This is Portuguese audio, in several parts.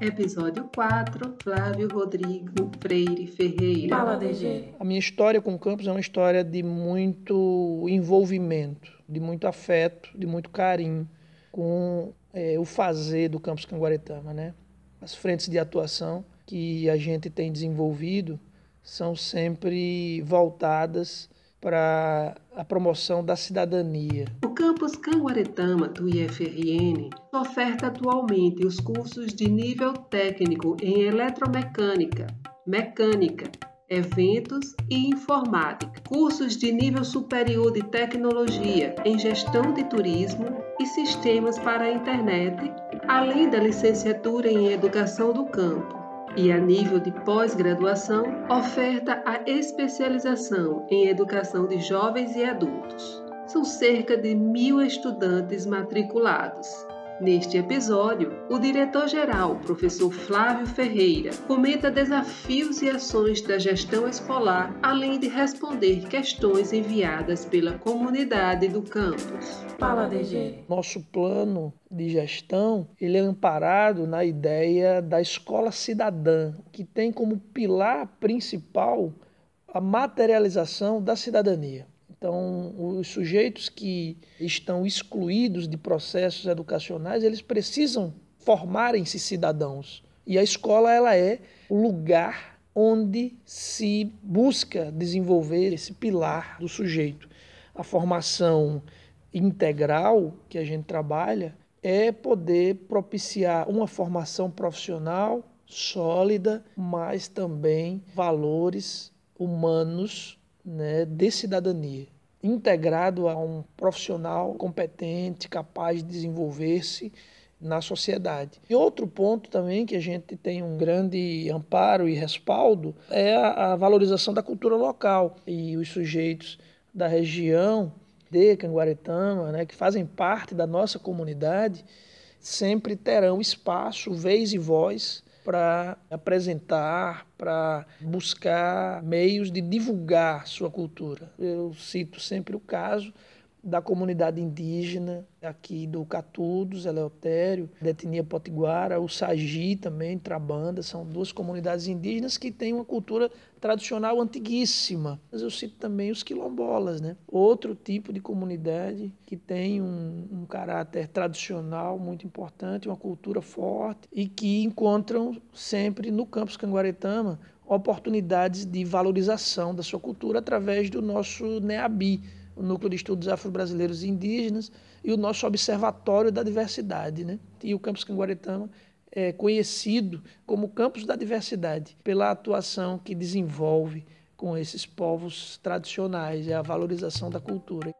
Episódio 4, Flávio Rodrigo Freire Ferreira. Fala, DG. A minha história com o campus é uma história de muito envolvimento, de muito afeto, de muito carinho com é, o fazer do campus Canguaretama, né? As frentes de atuação que a gente tem desenvolvido são sempre voltadas para a promoção da cidadania. O campus Canguaretama do IFRN oferta atualmente os cursos de nível técnico em eletromecânica, mecânica, eventos e informática, cursos de nível superior de tecnologia em gestão de turismo e sistemas para a internet, além da licenciatura em educação do campo e, a nível de pós-graduação, oferta a especialização em educação de jovens e adultos. São cerca de mil estudantes matriculados. Neste episódio, o diretor-geral, professor Flávio Ferreira, comenta desafios e ações da gestão escolar, além de responder questões enviadas pela comunidade do campus. Fala, DG. Nosso plano de gestão, ele é amparado na ideia da escola cidadã, que tem como pilar principal a materialização da cidadania. Então, os sujeitos que estão excluídos de processos educacionais, eles precisam formarem-se cidadãos. E a escola ela é o lugar onde se busca desenvolver esse pilar do sujeito. A formação integral que a gente trabalha é poder propiciar uma formação profissional sólida, mas também valores humanos né, de cidadania, integrado a um profissional competente, capaz de desenvolver-se na sociedade. E outro ponto também que a gente tem um grande amparo e respaldo é a, valorização da cultura local e os sujeitos da região de Canguaretama, né, que fazem parte da nossa comunidade, sempre terão espaço, vez e voz para apresentar, para buscar meios de divulgar sua cultura. Eu cito sempre o caso da comunidade indígena aqui do Catudos, Eleutério, da etnia potiguara, o Sagi também, Trabanda, são duas comunidades indígenas que têm uma cultura tradicional antiguíssima. Mas eu cito também os quilombolas, né? outro tipo de comunidade que tem um, um caráter tradicional muito importante, uma cultura forte e que encontram sempre no campus Canguaretama oportunidades de valorização da sua cultura através do nosso NEABI, o Núcleo de Estudos Afro-Brasileiros e Indígenas, e o nosso Observatório da Diversidade. Né? E o Campus Canguaretama é conhecido como Campus da Diversidade, pela atuação que desenvolve com esses povos tradicionais, é a valorização da cultura.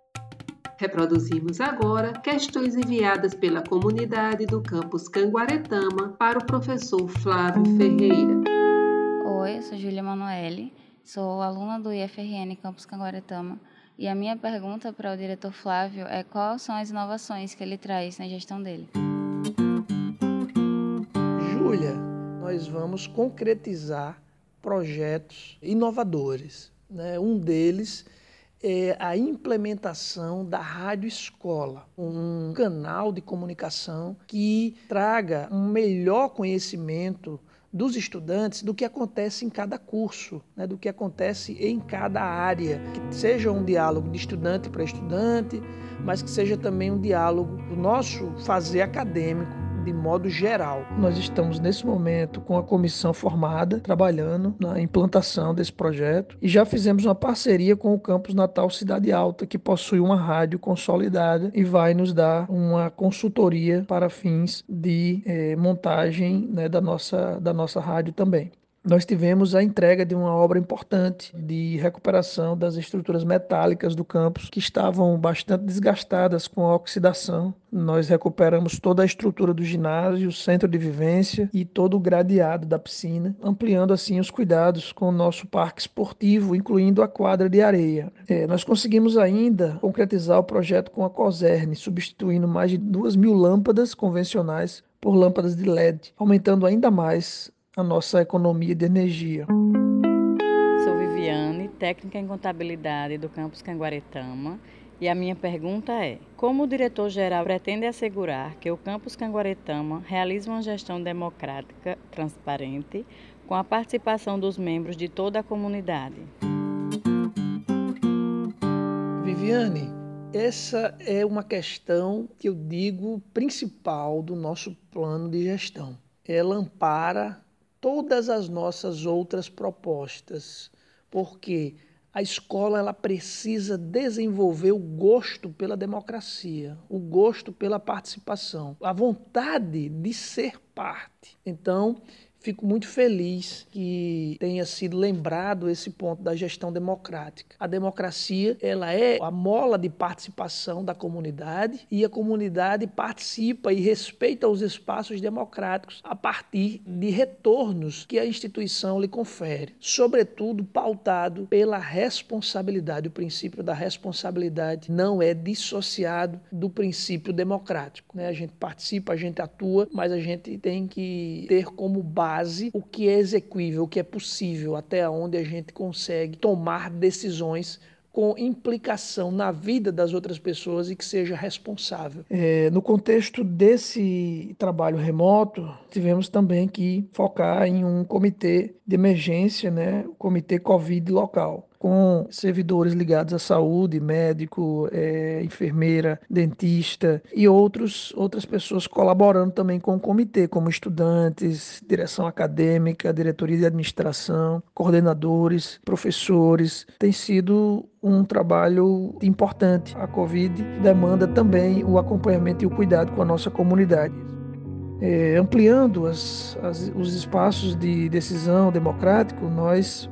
Reproduzimos agora questões enviadas pela comunidade do campus Canguaretama para o professor Flávio Ferreira. Oi, eu sou Júlia Manoeli, sou aluna do IFRN Campus Canguaretama e a minha pergunta para o diretor Flávio é quais são as inovações que ele traz na gestão dele. Júlia, nós vamos concretizar projetos inovadores. Né? Um deles é a implementação da Rádio Escola, um canal de comunicação que traga um melhor conhecimento dos estudantes do que acontece em cada curso, né, do que acontece em cada área, que seja um diálogo de estudante para estudante, mas que seja também um diálogo do nosso fazer acadêmico de modo geral. Nós estamos nesse momento com a comissão formada, trabalhando na implantação desse projeto e já fizemos uma parceria com o Campus Natal Cidade Alta, que possui uma rádio consolidada e vai nos dar uma consultoria para fins de eh, montagem né, da, nossa, da nossa rádio também nós tivemos a entrega de uma obra importante de recuperação das estruturas metálicas do campus que estavam bastante desgastadas com a oxidação. Nós recuperamos toda a estrutura do ginásio, centro de vivência e todo o gradeado da piscina, ampliando assim os cuidados com o nosso parque esportivo, incluindo a quadra de areia. É, nós conseguimos ainda concretizar o projeto com a COSERN, substituindo mais de duas mil lâmpadas convencionais por lâmpadas de LED, aumentando ainda mais a nossa economia de energia. Sou Viviane, técnica em contabilidade do campus Canguaretama E a minha pergunta é: como o diretor-geral pretende assegurar que o campus Canguaretama realize uma gestão democrática, transparente, com a participação dos membros de toda a comunidade? Viviane, essa é uma questão que eu digo principal do nosso plano de gestão. Ela ampara todas as nossas outras propostas, porque a escola ela precisa desenvolver o gosto pela democracia, o gosto pela participação, a vontade de ser parte. Então, Fico muito feliz que tenha sido lembrado esse ponto da gestão democrática. A democracia, ela é a mola de participação da comunidade e a comunidade participa e respeita os espaços democráticos a partir de retornos que a instituição lhe confere, sobretudo pautado pela responsabilidade. O princípio da responsabilidade não é dissociado do princípio democrático. Né? A gente participa, a gente atua, mas a gente tem que ter como base base o que é execuível, o que é possível, até onde a gente consegue tomar decisões com implicação na vida das outras pessoas e que seja responsável. É, no contexto desse trabalho remoto, tivemos também que focar em um comitê de emergência, né, o comitê Covid local com servidores ligados à saúde, médico, é, enfermeira, dentista e outros, outras pessoas colaborando também com o comitê, como estudantes, direção acadêmica, diretoria de administração, coordenadores, professores. Tem sido um trabalho importante. A Covid demanda também o acompanhamento e o cuidado com a nossa comunidade. É, ampliando as, as, os espaços de decisão democrático, nós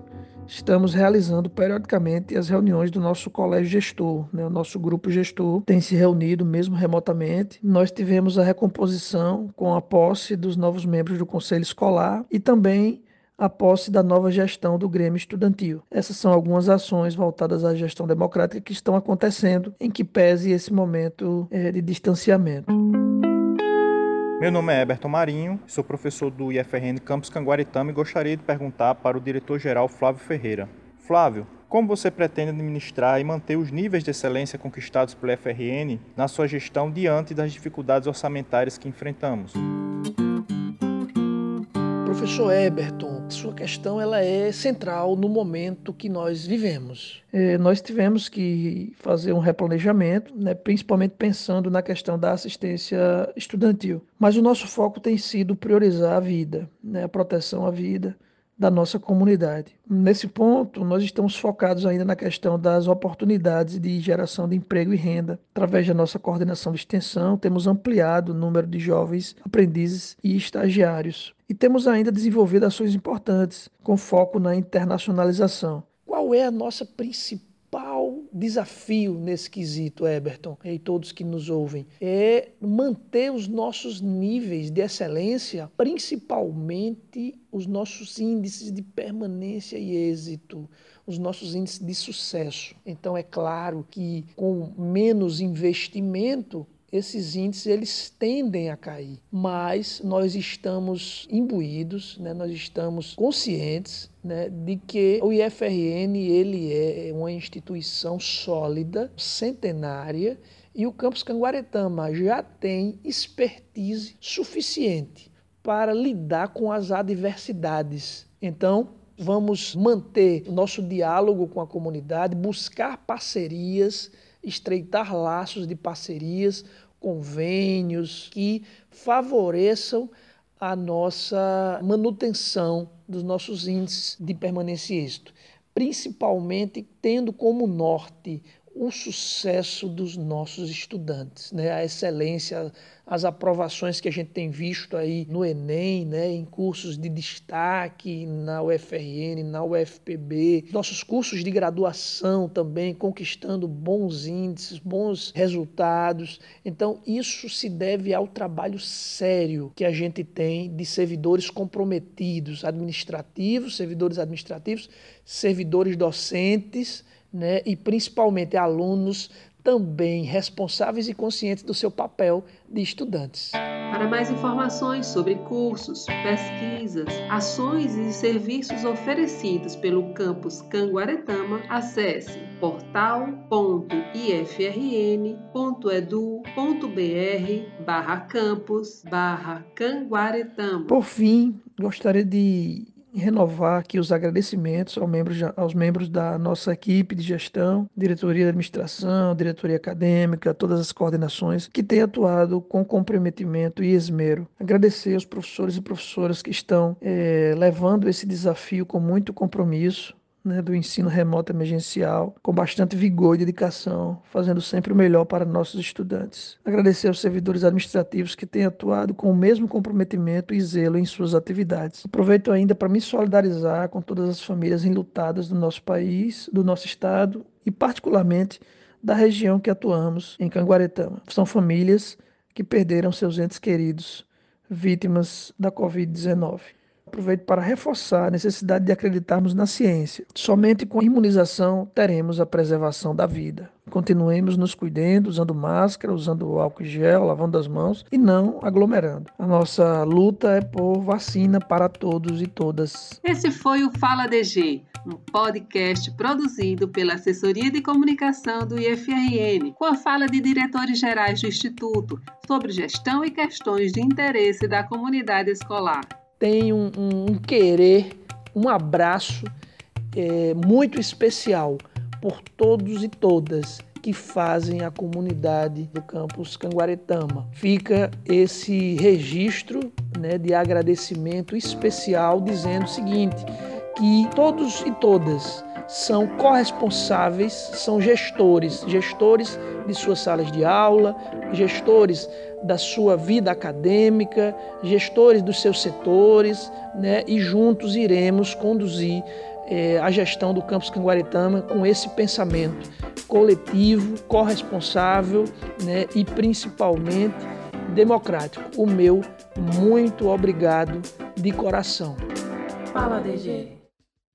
estamos realizando periodicamente as reuniões do nosso colégio gestor. Né? O nosso grupo gestor tem se reunido mesmo remotamente. Nós tivemos a recomposição com a posse dos novos membros do conselho escolar e também a posse da nova gestão do Grêmio Estudantil. Essas são algumas ações voltadas à gestão democrática que estão acontecendo, em que pese esse momento é, de distanciamento. Meu nome é Eberton Marinho, sou professor do IFRN Campus Canguaritama e gostaria de perguntar para o diretor-geral Flávio Ferreira. Flávio, como você pretende administrar e manter os níveis de excelência conquistados pelo IFRN na sua gestão diante das dificuldades orçamentárias que enfrentamos? Professor Eberton, sua questão ela é central no momento que nós vivemos. É, nós tivemos que fazer um replanejamento, né, principalmente pensando na questão da assistência estudantil. Mas o nosso foco tem sido priorizar a vida, né, a proteção à vida, da nossa comunidade. Nesse ponto, nós estamos focados ainda na questão das oportunidades de geração de emprego e renda. Através da nossa coordenação de extensão, temos ampliado o número de jovens aprendizes e estagiários. E temos ainda desenvolvido ações importantes, com foco na internacionalização. Qual é a nossa principal desafio nesse quesito, Eberton, e todos que nos ouvem, é manter os nossos níveis de excelência, principalmente os nossos índices de permanência e êxito, os nossos índices de sucesso. Então, é claro que com menos investimento, esses índices eles tendem a cair, mas nós estamos imbuídos, né, nós estamos conscientes né, de que o IFRN ele é uma instituição sólida, centenária, e o campus Canguaretama já tem expertise suficiente para lidar com as adversidades. Então, vamos manter o nosso diálogo com a comunidade, buscar parcerias estreitar laços de parcerias, convênios que favoreçam a nossa manutenção dos nossos índices de permanência êxito, principalmente tendo como norte o sucesso dos nossos estudantes, né? a excelência, as aprovações que a gente tem visto aí no Enem, né? em cursos de destaque, na UFRN, na UFPB, nossos cursos de graduação também conquistando bons índices, bons resultados. Então, isso se deve ao trabalho sério que a gente tem de servidores comprometidos, administrativos, servidores administrativos, servidores docentes né, e principalmente alunos também responsáveis e conscientes do seu papel de estudantes. Para mais informações sobre cursos, pesquisas, ações e serviços oferecidos pelo campus Canguaretama, acesse portal.ifrn.edu.br barra campus barra Canguaretama. Por fim, gostaria de renovar aqui os agradecimentos aos membros, aos membros da nossa equipe de gestão, diretoria de administração, diretoria acadêmica, todas as coordenações que têm atuado com comprometimento e esmero. Agradecer aos professores e professoras que estão é, levando esse desafio com muito compromisso né, do ensino remoto emergencial, com bastante vigor e dedicação, fazendo sempre o melhor para nossos estudantes. Agradecer aos servidores administrativos que têm atuado com o mesmo comprometimento e zelo em suas atividades. Aproveito ainda para me solidarizar com todas as famílias enlutadas do nosso país, do nosso estado e, particularmente, da região que atuamos, em Canguaretama. São famílias que perderam seus entes queridos, vítimas da Covid-19. Aproveito para reforçar a necessidade de acreditarmos na ciência. Somente com a imunização teremos a preservação da vida. Continuemos nos cuidando, usando máscara, usando álcool gel, lavando as mãos e não aglomerando. A nossa luta é por vacina para todos e todas. Esse foi o Fala DG, um podcast produzido pela Assessoria de Comunicação do IFRN, com a fala de diretores gerais do Instituto sobre gestão e questões de interesse da comunidade escolar tem um, um, um querer, um abraço é, muito especial por todos e todas que fazem a comunidade do campus Canguaretama. Fica esse registro né, de agradecimento especial dizendo o seguinte, que todos e todas são corresponsáveis, são gestores, gestores de suas salas de aula, gestores da sua vida acadêmica, gestores dos seus setores, né? e juntos iremos conduzir eh, a gestão do campus Canguaretama com esse pensamento coletivo, corresponsável né? e principalmente democrático. O meu muito obrigado de coração. Fala, DG.